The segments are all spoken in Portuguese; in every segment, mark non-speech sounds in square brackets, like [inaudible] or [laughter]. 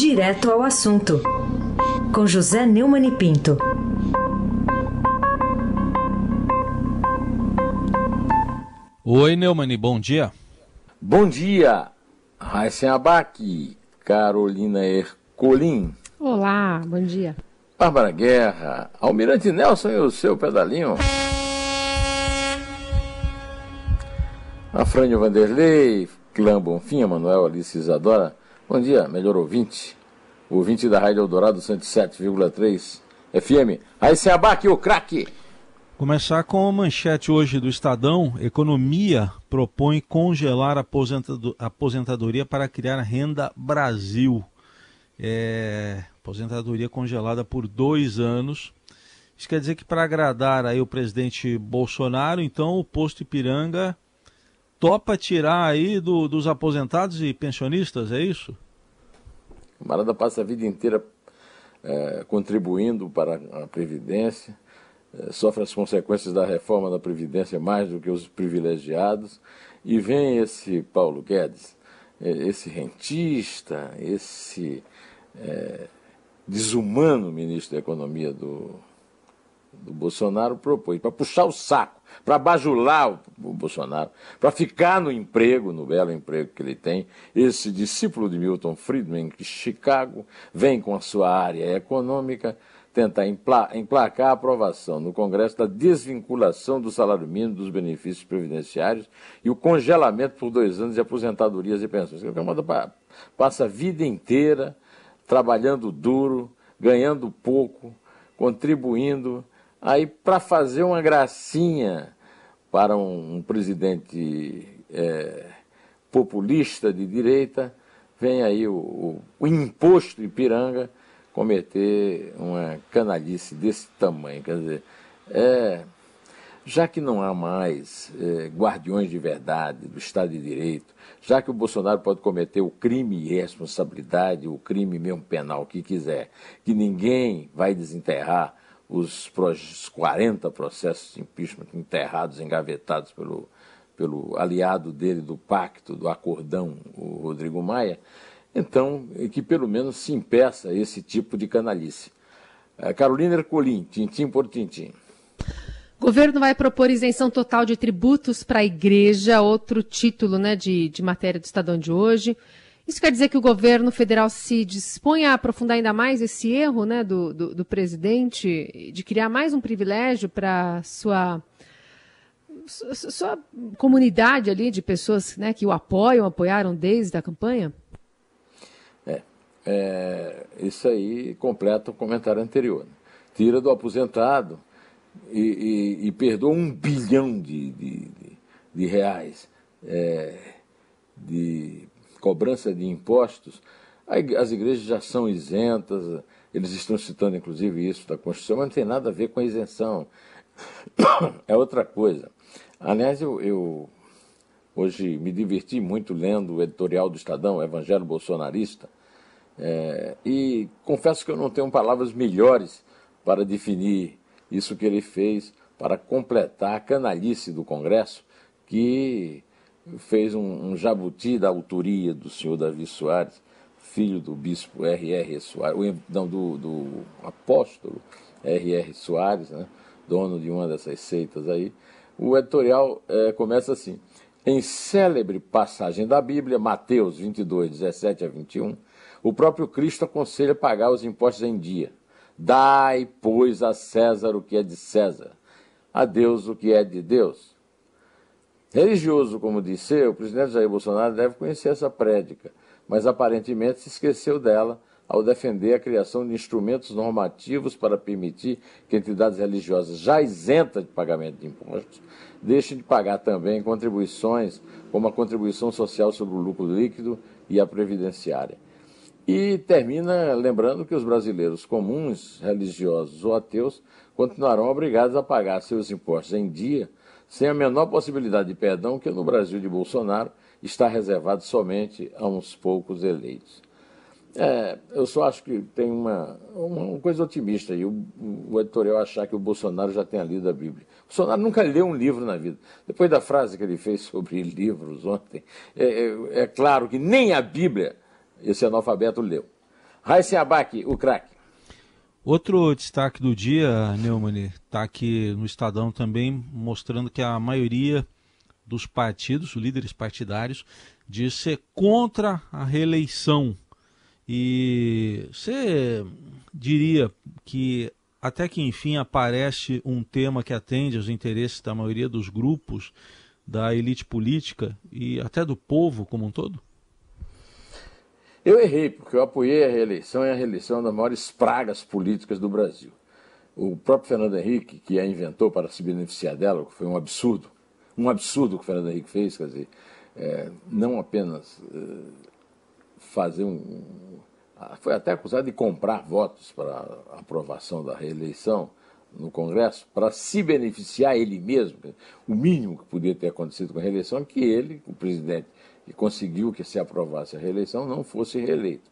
Direto ao assunto, com José Neumann e Pinto. Oi, Neumann, bom dia. Bom dia, Raíssen Abac, Carolina Ercolim. Olá, bom dia. Bárbara Guerra, Almirante Nelson e o seu pedalinho. Afrânio Vanderlei, Clã Bonfim, Manuel Alice Isadora. Bom dia, melhor ouvinte. Ouvinte da Rádio Eldorado 107,3 FM. Aí se abaque o craque. Começar com a manchete hoje do Estadão. Economia propõe congelar a aposentadoria para criar renda Brasil. É, aposentadoria congelada por dois anos. Isso quer dizer que para agradar aí o presidente Bolsonaro, então o posto Ipiranga topa tirar aí do, dos aposentados e pensionistas, é isso? O camarada passa a vida inteira é, contribuindo para a Previdência, é, sofre as consequências da reforma da Previdência mais do que os privilegiados, e vem esse Paulo Guedes, é, esse rentista, esse é, desumano ministro da Economia do, do Bolsonaro, propõe para puxar o saco para bajular o, o Bolsonaro, para ficar no emprego, no belo emprego que ele tem. Esse discípulo de Milton Friedman, que Chicago vem com a sua área econômica tentar emplacar a aprovação no Congresso da desvinculação do salário mínimo dos benefícios previdenciários e o congelamento por dois anos de aposentadorias e pensões. O Camada passa a vida inteira trabalhando duro, ganhando pouco, contribuindo Aí, para fazer uma gracinha para um, um presidente é, populista de direita, vem aí o, o, o imposto Ipiranga cometer uma canalice desse tamanho. Quer dizer, é, já que não há mais é, guardiões de verdade do Estado de Direito, já que o Bolsonaro pode cometer o crime e responsabilidade, o crime mesmo penal que quiser, que ninguém vai desenterrar os 40 processos de impeachment enterrados, engavetados pelo, pelo aliado dele do pacto, do acordão, o Rodrigo Maia, então que pelo menos se impeça esse tipo de canalice. Eh, Carolina Ercolim, tintim por tintim. Governo vai propor isenção total de tributos para a igreja, outro título né, de, de matéria do Estadão de hoje. Isso quer dizer que o governo federal se dispõe a aprofundar ainda mais esse erro né, do, do, do presidente de criar mais um privilégio para sua sua comunidade ali de pessoas né, que o apoiam, apoiaram desde a campanha? É, é isso aí completa o comentário anterior. Né? Tira do aposentado e, e, e perdoa um bilhão de, de, de, de reais é, de cobrança de impostos, as igrejas já são isentas, eles estão citando inclusive isso da Constituição, mas não tem nada a ver com a isenção. [coughs] É outra coisa. Aliás, eu, eu hoje me diverti muito lendo o editorial do Estadão, Evangelho Bolsonarista, é, e confesso que eu não tenho palavras melhores para definir isso que ele fez para completar a canalice do Congresso, que fez um, um jabuti da autoria do senhor Davi Soares, filho do bispo R.R. Soares, não, do, do apóstolo R.R. Soares, né, dono de uma dessas seitas aí. O editorial é, começa assim: em célebre passagem da Bíblia, Mateus 22, 17 a 21, o próprio Cristo aconselha pagar os impostos em dia. Dai, pois, a César o que é de César, a Deus o que é de Deus. Religioso como disse o presidente Jair Bolsonaro deve conhecer essa prédica, mas aparentemente se esqueceu dela ao defender a criação de instrumentos normativos para permitir que entidades religiosas já isentas de pagamento de impostos deixem de pagar também contribuições, como a contribuição social sobre o lucro líquido e a previdenciária. E termina lembrando que os brasileiros comuns, religiosos ou ateus, continuarão obrigados a pagar seus impostos em dia sem a menor possibilidade de perdão, que no Brasil de Bolsonaro está reservado somente a uns poucos eleitos. É, eu só acho que tem uma, uma coisa otimista aí, o, o, editorial achar que o Bolsonaro já tenha lido a Bíblia. O Bolsonaro nunca leu um livro na vida. Depois da frase que ele fez sobre [laughs] livros ontem, é, é, é claro que nem a Bíblia esse analfabeto leu. Raíssen Abac, o craque. Outro destaque do dia, Neumann, está aqui no Estadão também, mostrando que a maioria dos partidos, os líderes partidários, diz ser contra a reeleição. E você diria que até que enfim aparece um tema que atende aos interesses da maioria dos grupos, da elite política e até do povo como um todo? Eu errei, porque eu apoiei a reeleição e a reeleição é das maiores pragas políticas do Brasil. O próprio Fernando Henrique, que a inventou para se beneficiar dela, foi um absurdo, um absurdo que o Fernando Henrique fez, quer dizer, é, não apenas é, fazer um. Foi até acusado de comprar votos para aprovação da reeleição no Congresso, para se beneficiar ele mesmo. O mínimo que podia ter acontecido com a reeleição é que ele, o presidente, que conseguiu que se aprovasse a reeleição, não fosse reeleito.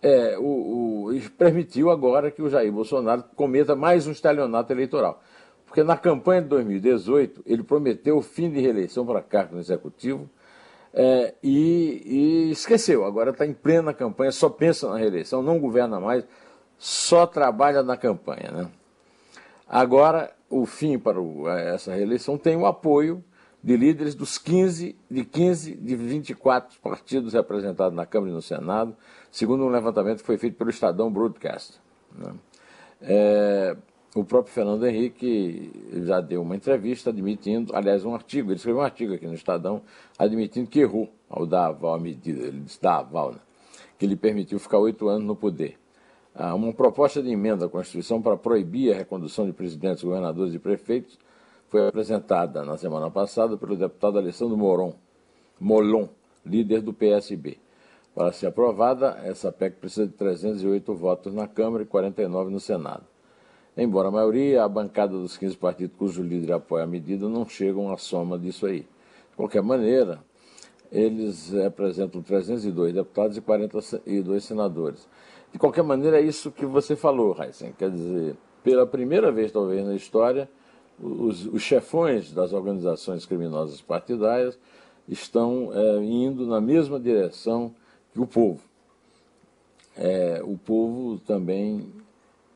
É, o, o, permitiu agora que o Jair Bolsonaro cometa mais um estalionato eleitoral. Porque na campanha de 2018 ele prometeu o fim de reeleição para cargo no executivo é, e, e, esqueceu. Agora está em plena campanha, só pensa na reeleição, não governa mais, só trabalha na campanha. Né? Agora, o fim para o, essa reeleição tem o apoio de líderes dos 15, de 15 de 24 partidos representados na Câmara e no Senado, segundo um levantamento que foi feito pelo Estadão Broadcast. Né? É, o próprio Fernando Henrique já deu uma entrevista admitindo, aliás, um artigo, ele escreveu um artigo aqui no Estadão, admitindo que errou ao dar aval à medida, ele disse dar aval, né? que lhe permitiu ficar oito anos no poder. Ah, uma proposta de emenda à Constituição para proibir a recondução de presidentes, governadores e prefeitos foi apresentada na semana passada pelo deputado Alessandro Moron, Molon, líder do PSB. Para ser aprovada, essa PEC precisa de 308 votos na Câmara e 49 no Senado. Embora a maioria, a bancada dos 15 partidos cujo líder apoia a medida não chegam à soma disso aí. De qualquer maneira, eles representam 302 deputados e 42 senadores. De qualquer maneira, é isso que você falou, Heisen. Quer dizer, pela primeira vez, talvez, na história, os, os chefões das organizações criminosas partidárias estão é, indo na mesma direção que o povo. É, o povo também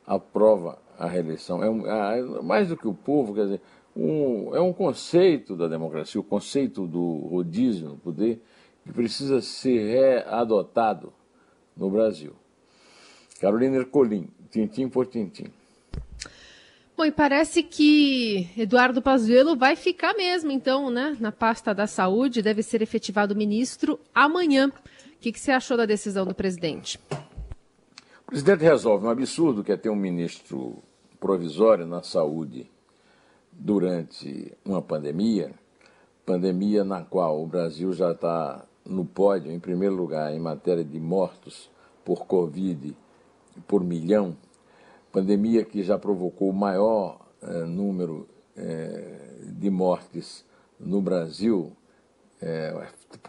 aprova a reeleição. É um, mais do que o povo, quer dizer, um, é um conceito da democracia, o conceito do rodízio no poder, que precisa ser readotado no Brasil. Carolina Ercolim, tintim por tintim. Bom, e parece que Eduardo Pazuello vai ficar mesmo, então, né, na pasta da saúde, deve ser efetivado ministro amanhã. O que, que você achou da decisão do presidente? O presidente resolve um absurdo que é ter um ministro provisório na saúde durante uma pandemia, pandemia na qual o Brasil já está no pódio, em primeiro lugar, em matéria de mortos por Covid por milhão pandemia que já provocou o maior é, número é, de mortes no Brasil, é,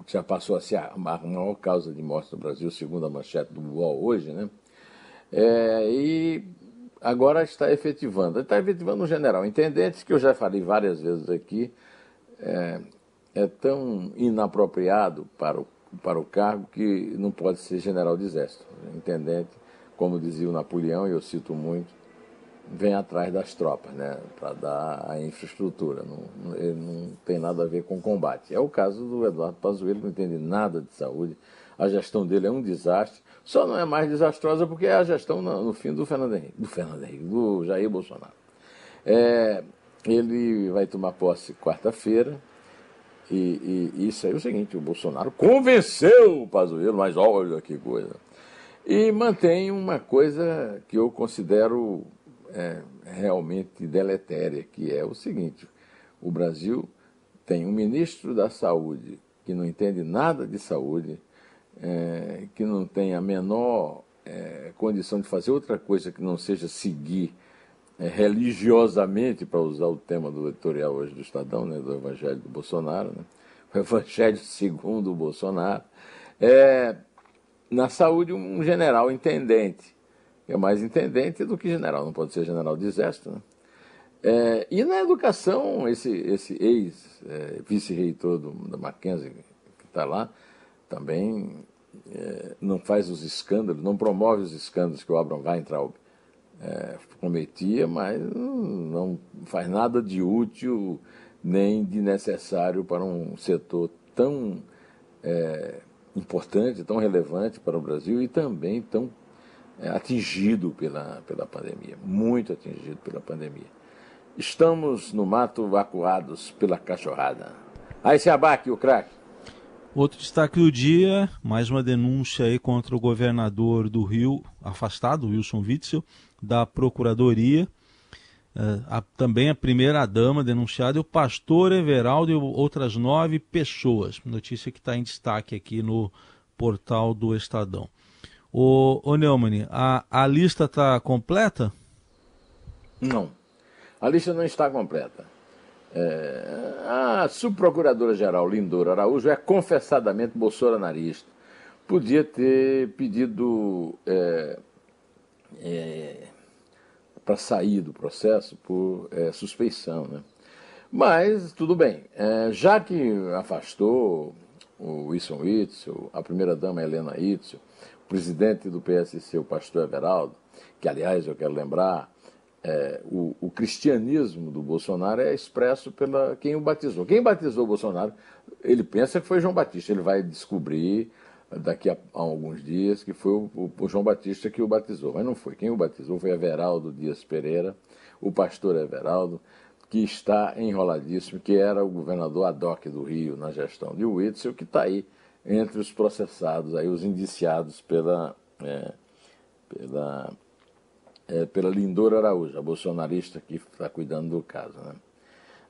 já passou a ser a maior causa de mortes no Brasil, segundo a manchete do UOL hoje, né? É, e agora está efetivando. Está efetivando um general intendente, que eu já falei várias vezes aqui, é, é tão inapropriado para o, para o cargo que não pode ser general de exército. Intendente como dizia o Napoleão, e eu cito muito, vem atrás das tropas, né, para dar a infraestrutura. Não, ele não tem nada a ver com combate. É o caso do Eduardo Pazuello, não entende nada de saúde. A gestão dele é um desastre. Só não é mais desastrosa porque é a gestão no, fim do Fernando Henrique, do Fernando Henrique, do Jair Bolsonaro. É, ele vai tomar posse quarta-feira. E, e, isso aí é o seguinte: o Bolsonaro convenceu o Pazuello, mas olha que coisa. E mantém uma coisa que eu considero é, realmente deletéria, que é o seguinte: o Brasil tem um ministro da Saúde que não entende nada de saúde, é, que não tem a menor é, condição de fazer outra coisa que não seja seguir é, religiosamente, para usar o tema do editorial hoje do Estadão, né, do Evangelho do Bolsonaro, né, [laughs] o Evangelho segundo o Bolsonaro. É, na saúde, um general intendente, é mais intendente do que general, não pode ser general de exército. Né? É, e na educação, esse, esse ex-vice-reitor é, da Mackenzie, que está lá, também é, não faz os escândalos, não promove os escândalos que o Abraham Weintraub é, cometia, mas não faz nada de útil nem de necessário para um setor tão é, importante, tão relevante para o Brasil e também tão é, atingido pela, pela pandemia, muito atingido pela pandemia. Estamos no mato vacuados pela cachorrada. Aí se abaque o craque. Outro destaque do dia, mais uma denúncia aí contra o governador do Rio, afastado, Wilson Witzel, da Procuradoria. Uh, a, também a primeira-dama denunciada e o pastor Everaldo e outras nove pessoas. Notícia que está em destaque aqui no portal do Estadão. O, o Neumann, a, a lista está completa? Não. A lista não está completa. É, a subprocuradora-geral Lindora Araújo é confessadamente bolsonarista. Podia ter pedido é, é, para sair do processo por é, suspeição. Né? Mas, tudo bem. É, já que afastou o Wilson Witzel, a primeira-dama Helena Witzel, o presidente do PSC, o pastor Everaldo, que, aliás, eu quero lembrar, é, o, o, cristianismo do Bolsonaro é expresso pela quem o batizou. Quem batizou o Bolsonaro, ele pensa que foi João Batista. Ele vai descobrir daqui a, a alguns dias que foi o, o, o, João Batista que o batizou. Mas não foi. Quem o batizou foi Everaldo Dias Pereira, o pastor Everaldo, que está enroladíssimo, que era o governador ad hoc do Rio na gestão de Witzel, que está aí entre os processados, aí, os indiciados pela, é, pela é, pela Lindora Araújo, a bolsonarista que está cuidando do caso. Né?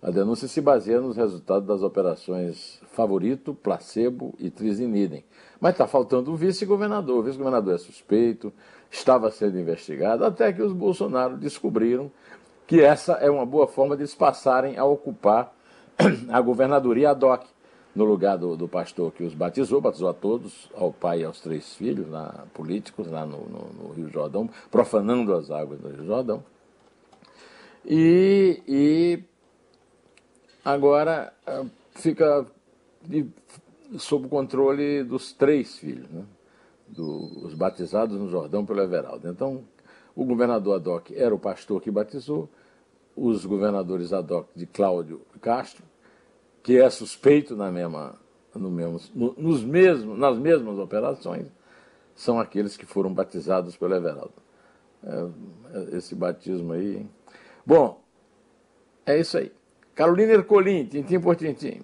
A denúncia se baseia nos resultados das operações Favorito, Placebo e Trizinidem. Mas está faltando o vice-governador. O vice-governador é suspeito, estava sendo investigado, até que os Bolsonaro descobriram que essa é uma boa forma de eles passarem a ocupar [clears throat] a governadoria ad hoc no lugar do, do, pastor que os batizou, batizou a todos, ao pai e aos três filhos, lá, políticos, lá no, no, no Rio Jordão, profanando as águas do Rio Jordão. E, e agora ah, fica sob o controle dos três filhos, né? Do, os batizados no Jordão pelo Everaldo. Então, o governador Adoc era o pastor que batizou, os governadores Adoc de Cláudio Castro que é suspeito na mesma, no mesmo, no, nos mesmos, nas mesmas operações, são aqueles que foram batizados pelo Everaldo. É, é, esse batismo aí. Bom, é isso aí. Carolina Ercolim, tintim por tintim.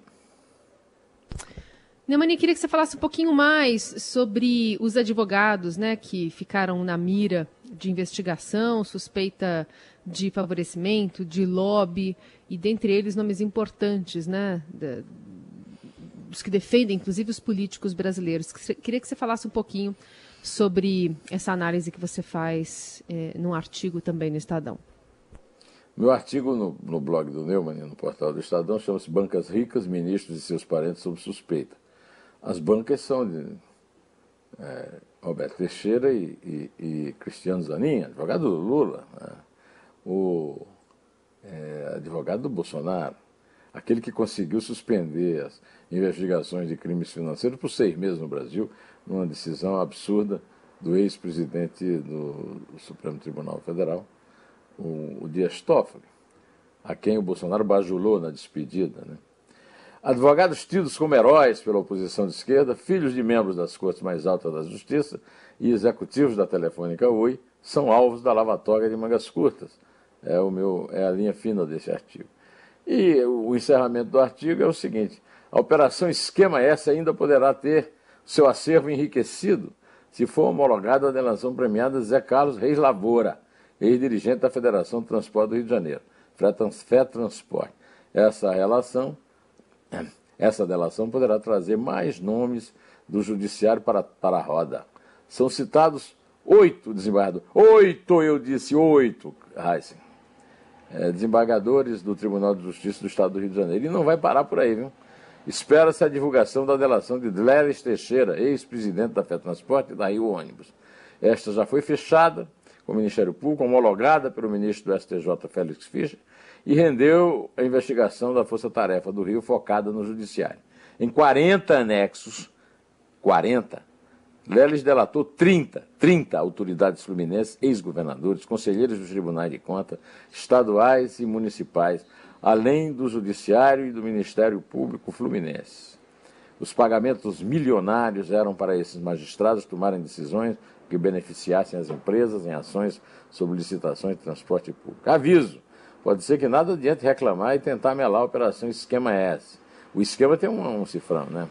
Neumani, queria que você falasse um pouquinho mais sobre os advogados né, que ficaram na mira de investigação, suspeita de favorecimento, de lobby, e dentre eles nomes importantes, né? Da, os que defendem, inclusive, os políticos brasileiros. Queria que você falasse um pouquinho sobre essa análise que você faz é, num artigo também no Estadão. Meu artigo no, no blog do Neumann, no portal do Estadão, chama-se Bancas Ricas, Ministros e seus parentes sob suspeita. As bancas são de é, Roberto Teixeira e, e, e, Cristiano Zanin, advogado do Lula. Né? O é, advogado do Bolsonaro, aquele que conseguiu suspender as investigações de crimes financeiros por seis meses no Brasil, numa decisão absurda do ex-presidente do, Supremo Tribunal Federal, o, o Dias Toffoli, a quem o Bolsonaro bajulou na despedida. Né? Advogados tidos como heróis pela oposição de esquerda, filhos de membros das cortes mais altas da justiça e executivos da Telefônica Oi, são alvos da lavatória de mangas curtas é, o meu, é a linha fina desse artigo. E o encerramento do artigo é o seguinte: a operação Esquema S ainda poderá ter seu acervo enriquecido se for homologada a delação premiada Zé Carlos Reis Lavoura, ex-dirigente da Federação de Transporte do Rio de Janeiro, FETransporte. Essa relação, [clears throat] essa delação poderá trazer mais nomes do judiciário para, para a roda. São citados oito desembargadores. Oito, eu disse, oito, Heisen é, desembargadores do Tribunal de Justiça do Estado do Rio de Janeiro. E não vai parar por aí, viu? Espera-se a divulgação da delação de Dleres Teixeira, ex-presidente da FETransporte e da Rio Ônibus. Esta já foi fechada com o Ministério Público, homologada pelo ministro do STJ, Félix Fischer, e rendeu a investigação da Força Tarefa do Rio focada no Judiciário. Em 40 anexos, 40, Leles delatou 30, 30 autoridades fluminenses, ex-governadores, conselheiros dos tribunais de contas, estaduais e municipais, além do Judiciário e do Ministério Público Fluminense. Os pagamentos milionários eram para esses magistrados tomarem decisões que beneficiassem as empresas em ações sobre licitações de transporte público. Aviso: pode ser que nada adiante reclamar e tentar melar a operação Esquema S. O esquema tem um, um cifrão, né?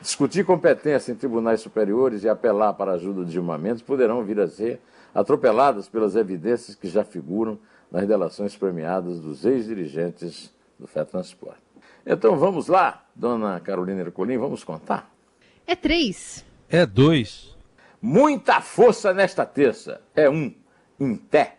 Discutir competência em tribunais superiores e apelar para a ajuda de julgamentos poderão vir a ser atropeladas pelas evidências que já figuram nas delações premiadas dos ex-dirigentes do FETransporte. Então vamos lá, dona Carolina Ercolim, vamos contar? É três. É dois. Muita força nesta terça. É um. Em pé.